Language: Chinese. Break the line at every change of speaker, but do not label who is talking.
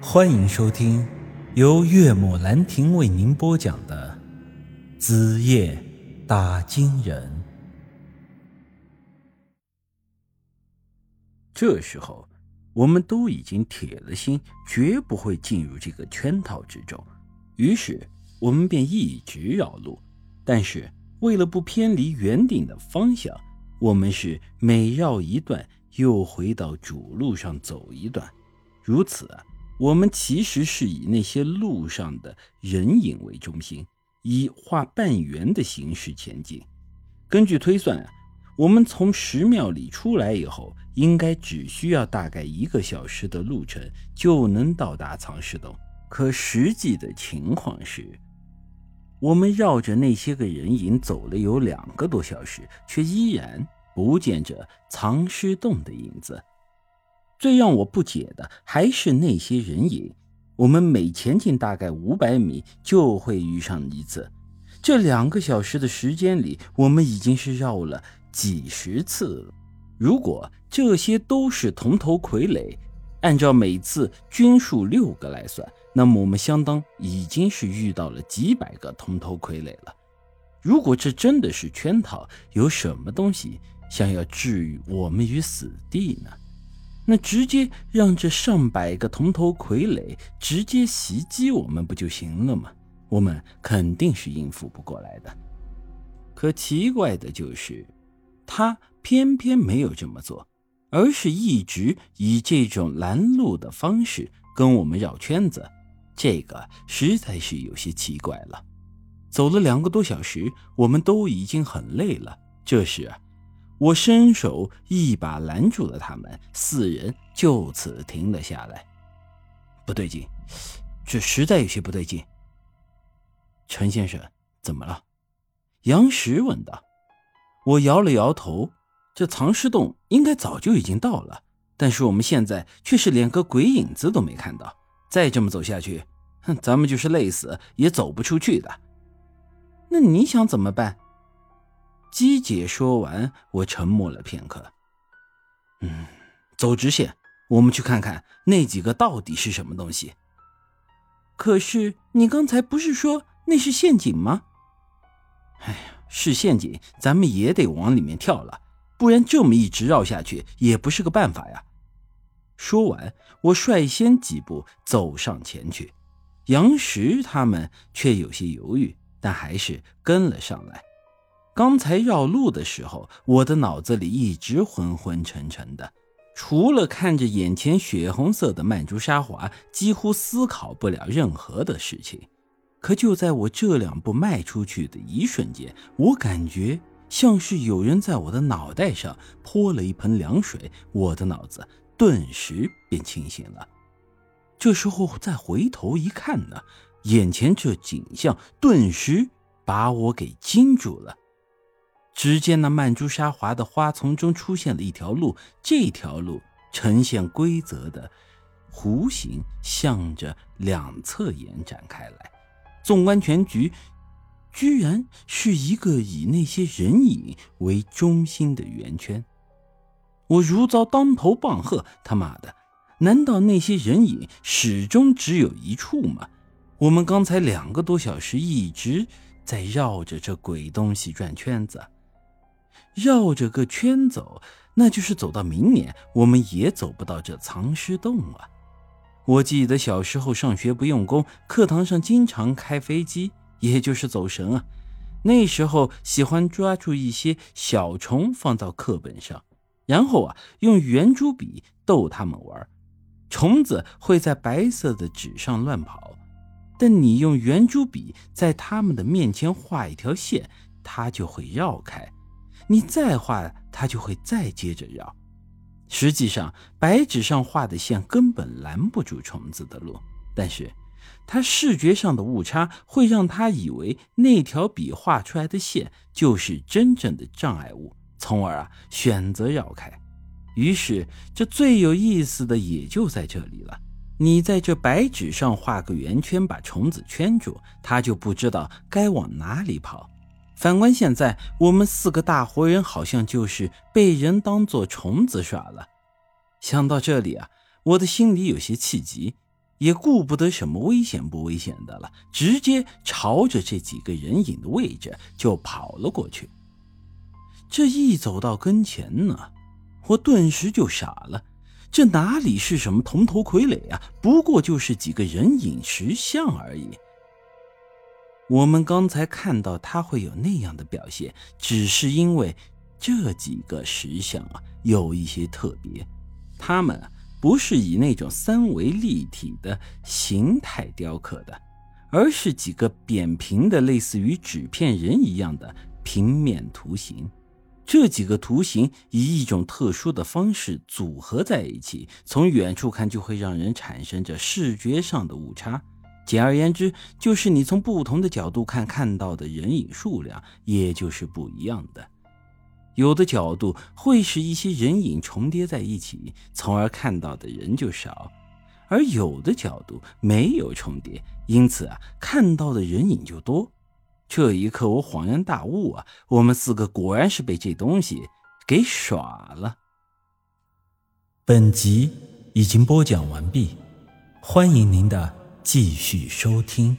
欢迎收听由岳母兰亭为您播讲的《子夜打金人》。这时候，我们都已经铁了心，绝不会进入这个圈套之中。于是，我们便一直绕路。但是，为了不偏离原定的方向，我们是每绕一段，又回到主路上走一段。如此。我们其实是以那些路上的人影为中心，以画半圆的形式前进。根据推算啊，我们从石庙里出来以后，应该只需要大概一个小时的路程就能到达藏尸洞。可实际的情况是，我们绕着那些个人影走了有两个多小时，却依然不见着藏尸洞的影子。最让我不解的还是那些人影。我们每前进大概五百米，就会遇上一次。这两个小时的时间里，我们已经是绕了几十次。如果这些都是铜头傀儡，按照每次均数六个来算，那么我们相当已经是遇到了几百个铜头傀儡了。如果这真的是圈套，有什么东西想要置于我们于死地呢？那直接让这上百个铜头傀儡直接袭击我们不就行了吗？我们肯定是应付不过来的。可奇怪的就是，他偏偏没有这么做，而是一直以这种拦路的方式跟我们绕圈子。这个实在是有些奇怪了。走了两个多小时，我们都已经很累了。这时。我伸手一把拦住了他们，四人就此停了下来。不对劲，这实在有些不对劲。陈先生，怎么了？杨石问道。我摇了摇头，这藏尸洞应该早就已经到了，但是我们现在却是连个鬼影子都没看到。再这么走下去，哼，咱们就是累死也走不出去的。那你想怎么办？姬姐说完，我沉默了片刻。嗯，走直线，我们去看看那几个到底是什么东西。可是你刚才不是说那是陷阱吗？哎呀，是陷阱，咱们也得往里面跳了，不然这么一直绕下去也不是个办法呀。说完，我率先几步走上前去，杨石他们却有些犹豫，但还是跟了上来。刚才绕路的时候，我的脑子里一直昏昏沉沉的，除了看着眼前血红色的曼珠沙华，几乎思考不了任何的事情。可就在我这两步迈出去的一瞬间，我感觉像是有人在我的脑袋上泼了一盆凉水，我的脑子顿时便清醒了。这时候再回头一看呢，眼前这景象顿时把我给惊住了。只见那曼珠沙华的花丛中出现了一条路，这条路呈现规则的弧形，向着两侧延展开来。纵观全局，居然是一个以那些人影为中心的圆圈。我如遭当头棒喝！他妈的，难道那些人影始终只有一处吗？我们刚才两个多小时一直在绕着这鬼东西转圈子。绕着个圈走，那就是走到明年，我们也走不到这藏尸洞啊！我记得小时候上学不用功，课堂上经常开飞机，也就是走神啊。那时候喜欢抓住一些小虫放到课本上，然后啊用圆珠笔逗它们玩。虫子会在白色的纸上乱跑，但你用圆珠笔在它们的面前画一条线，它就会绕开。你再画，它就会再接着绕。实际上，白纸上画的线根本拦不住虫子的路，但是它视觉上的误差会让他以为那条笔画出来的线就是真正的障碍物，从而啊选择绕开。于是，这最有意思的也就在这里了。你在这白纸上画个圆圈，把虫子圈住，它就不知道该往哪里跑。反观现在，我们四个大活人好像就是被人当做虫子耍了。想到这里啊，我的心里有些气急。也顾不得什么危险不危险的了，直接朝着这几个人影的位置就跑了过去。这一走到跟前呢，我顿时就傻了，这哪里是什么铜头傀儡啊？不过就是几个人影石像而已。我们刚才看到他会有那样的表现，只是因为这几个石像啊有一些特别，他们不是以那种三维立体的形态雕刻的，而是几个扁平的类似于纸片人一样的平面图形。这几个图形以一种特殊的方式组合在一起，从远处看就会让人产生着视觉上的误差。简而言之，就是你从不同的角度看，看到的人影数量也就是不一样的。有的角度会使一些人影重叠在一起，从而看到的人就少；而有的角度没有重叠，因此啊，看到的人影就多。这一刻，我恍然大悟啊，我们四个果然是被这东西给耍了。
本集已经播讲完毕，欢迎您的。继续收听。